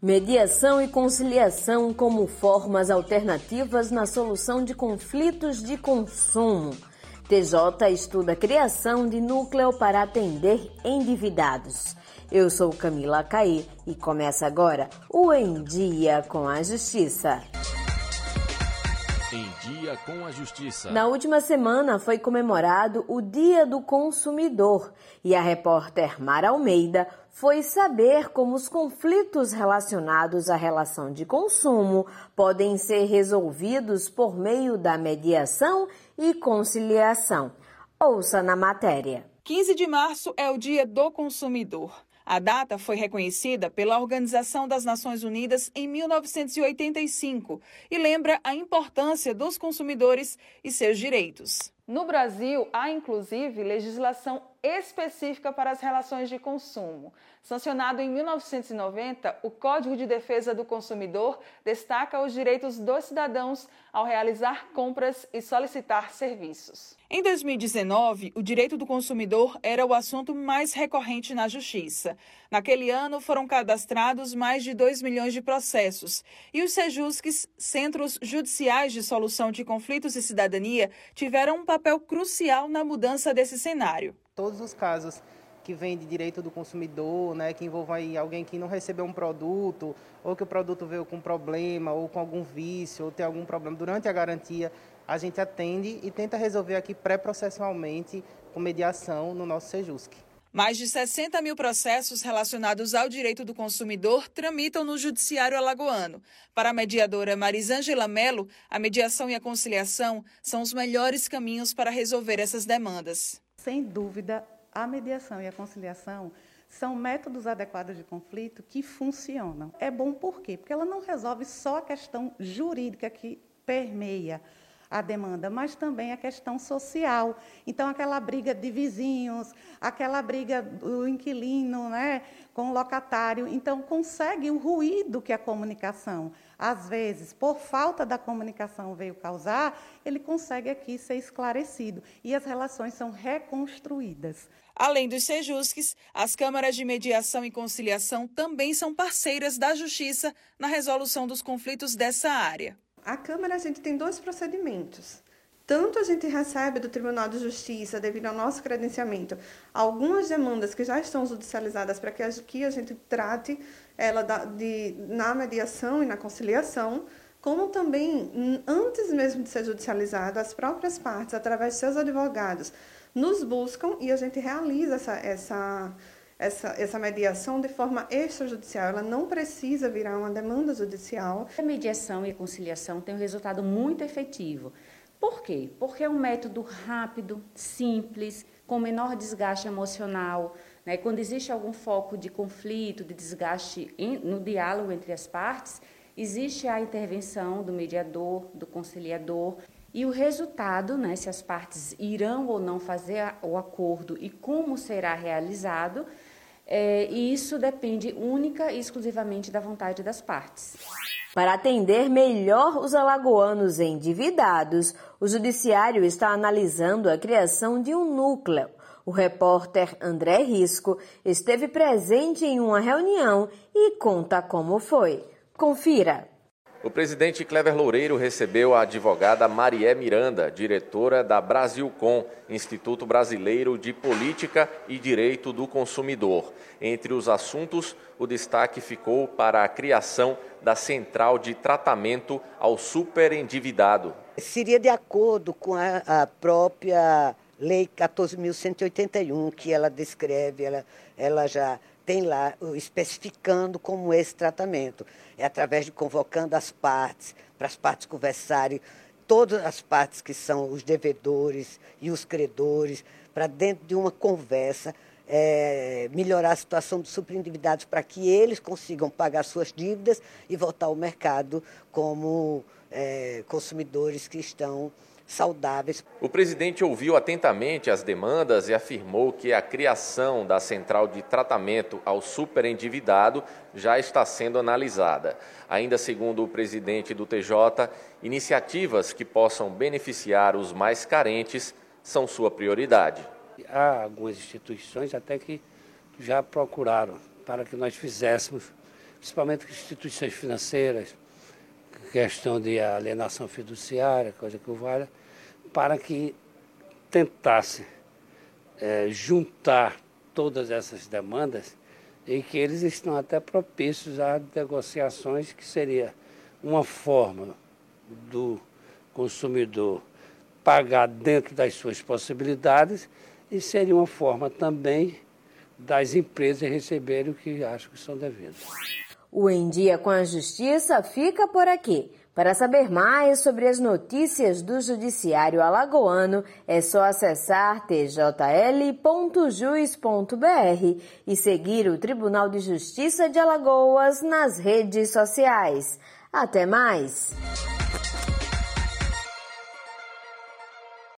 Mediação e conciliação como formas alternativas na solução de conflitos de consumo. TJ estuda a criação de núcleo para atender endividados. Eu sou Camila Caí e começa agora o Em Dia com a Justiça. Em Dia com a Justiça. Na última semana foi comemorado o Dia do Consumidor e a repórter Mara Almeida foi saber como os conflitos relacionados à relação de consumo podem ser resolvidos por meio da mediação e conciliação. Ouça na matéria. 15 de março é o Dia do Consumidor. A data foi reconhecida pela Organização das Nações Unidas em 1985 e lembra a importância dos consumidores e seus direitos. No Brasil, há inclusive legislação específica para as relações de consumo. Sancionado em 1990, o Código de Defesa do Consumidor destaca os direitos dos cidadãos ao realizar compras e solicitar serviços. Em 2019, o direito do consumidor era o assunto mais recorrente na Justiça. Naquele ano, foram cadastrados mais de 2 milhões de processos. E os Sejusques, Centros Judiciais de Solução de Conflitos e Cidadania, tiveram um papel crucial na mudança desse cenário. Todos os casos que vêm de direito do consumidor, né, que envolvam alguém que não recebeu um produto, ou que o produto veio com problema, ou com algum vício, ou tem algum problema durante a garantia, a gente atende e tenta resolver aqui pré-processualmente com mediação no nosso Sejusc. Mais de 60 mil processos relacionados ao direito do consumidor tramitam no Judiciário Alagoano. Para a mediadora Marisângela Melo, a mediação e a conciliação são os melhores caminhos para resolver essas demandas. Sem dúvida, a mediação e a conciliação são métodos adequados de conflito que funcionam. É bom por quê? Porque ela não resolve só a questão jurídica que permeia a demanda, mas também a questão social. Então, aquela briga de vizinhos, aquela briga do inquilino né, com o locatário. Então, consegue o ruído que a comunicação, às vezes, por falta da comunicação veio causar, ele consegue aqui ser esclarecido. E as relações são reconstruídas. Além dos Sejusques, as câmaras de mediação e conciliação também são parceiras da Justiça na resolução dos conflitos dessa área. A Câmara a gente tem dois procedimentos. Tanto a gente recebe do Tribunal de Justiça, devido ao nosso credenciamento, algumas demandas que já estão judicializadas para que a gente trate ela de, na mediação e na conciliação, como também, antes mesmo de ser judicializado, as próprias partes, através de seus advogados, nos buscam e a gente realiza essa, essa, essa, essa mediação de forma extrajudicial. Ela não precisa virar uma demanda judicial. A mediação e a conciliação têm um resultado muito efetivo. Por quê? Porque é um método rápido, simples, com menor desgaste emocional. Né? Quando existe algum foco de conflito, de desgaste no diálogo entre as partes, existe a intervenção do mediador, do conciliador. E o resultado, né, se as partes irão ou não fazer o acordo e como será realizado, é, e isso depende única e exclusivamente da vontade das partes. Para atender melhor os alagoanos endividados, o Judiciário está analisando a criação de um núcleo. O repórter André Risco esteve presente em uma reunião e conta como foi. Confira. O presidente Clever Loureiro recebeu a advogada Marié Miranda, diretora da Brasilcom, Instituto Brasileiro de Política e Direito do Consumidor. Entre os assuntos, o destaque ficou para a criação da Central de Tratamento ao Superendividado. Seria de acordo com a, a própria Lei 14.181, que ela descreve, ela, ela já tem lá especificando como esse tratamento. É através de convocando as partes, para as partes conversarem, todas as partes que são os devedores e os credores, para dentro de uma conversa é, melhorar a situação dos superendividados para que eles consigam pagar suas dívidas e voltar ao mercado como é, consumidores que estão saudáveis. O presidente ouviu atentamente as demandas e afirmou que a criação da central de tratamento ao superendividado já está sendo analisada. Ainda segundo o presidente do TJ, iniciativas que possam beneficiar os mais carentes são sua prioridade. Há algumas instituições até que já procuraram para que nós fizéssemos principalmente instituições financeiras, questão de alienação fiduciária, coisa que o valha, para que tentasse é, juntar todas essas demandas e que eles estão até propícios a negociações que seria uma forma do consumidor pagar dentro das suas possibilidades e seria uma forma também das empresas receberem o que acham que são devidos. O Em Dia com a Justiça fica por aqui. Para saber mais sobre as notícias do Judiciário Alagoano, é só acessar tjl.juiz.br e seguir o Tribunal de Justiça de Alagoas nas redes sociais. Até mais!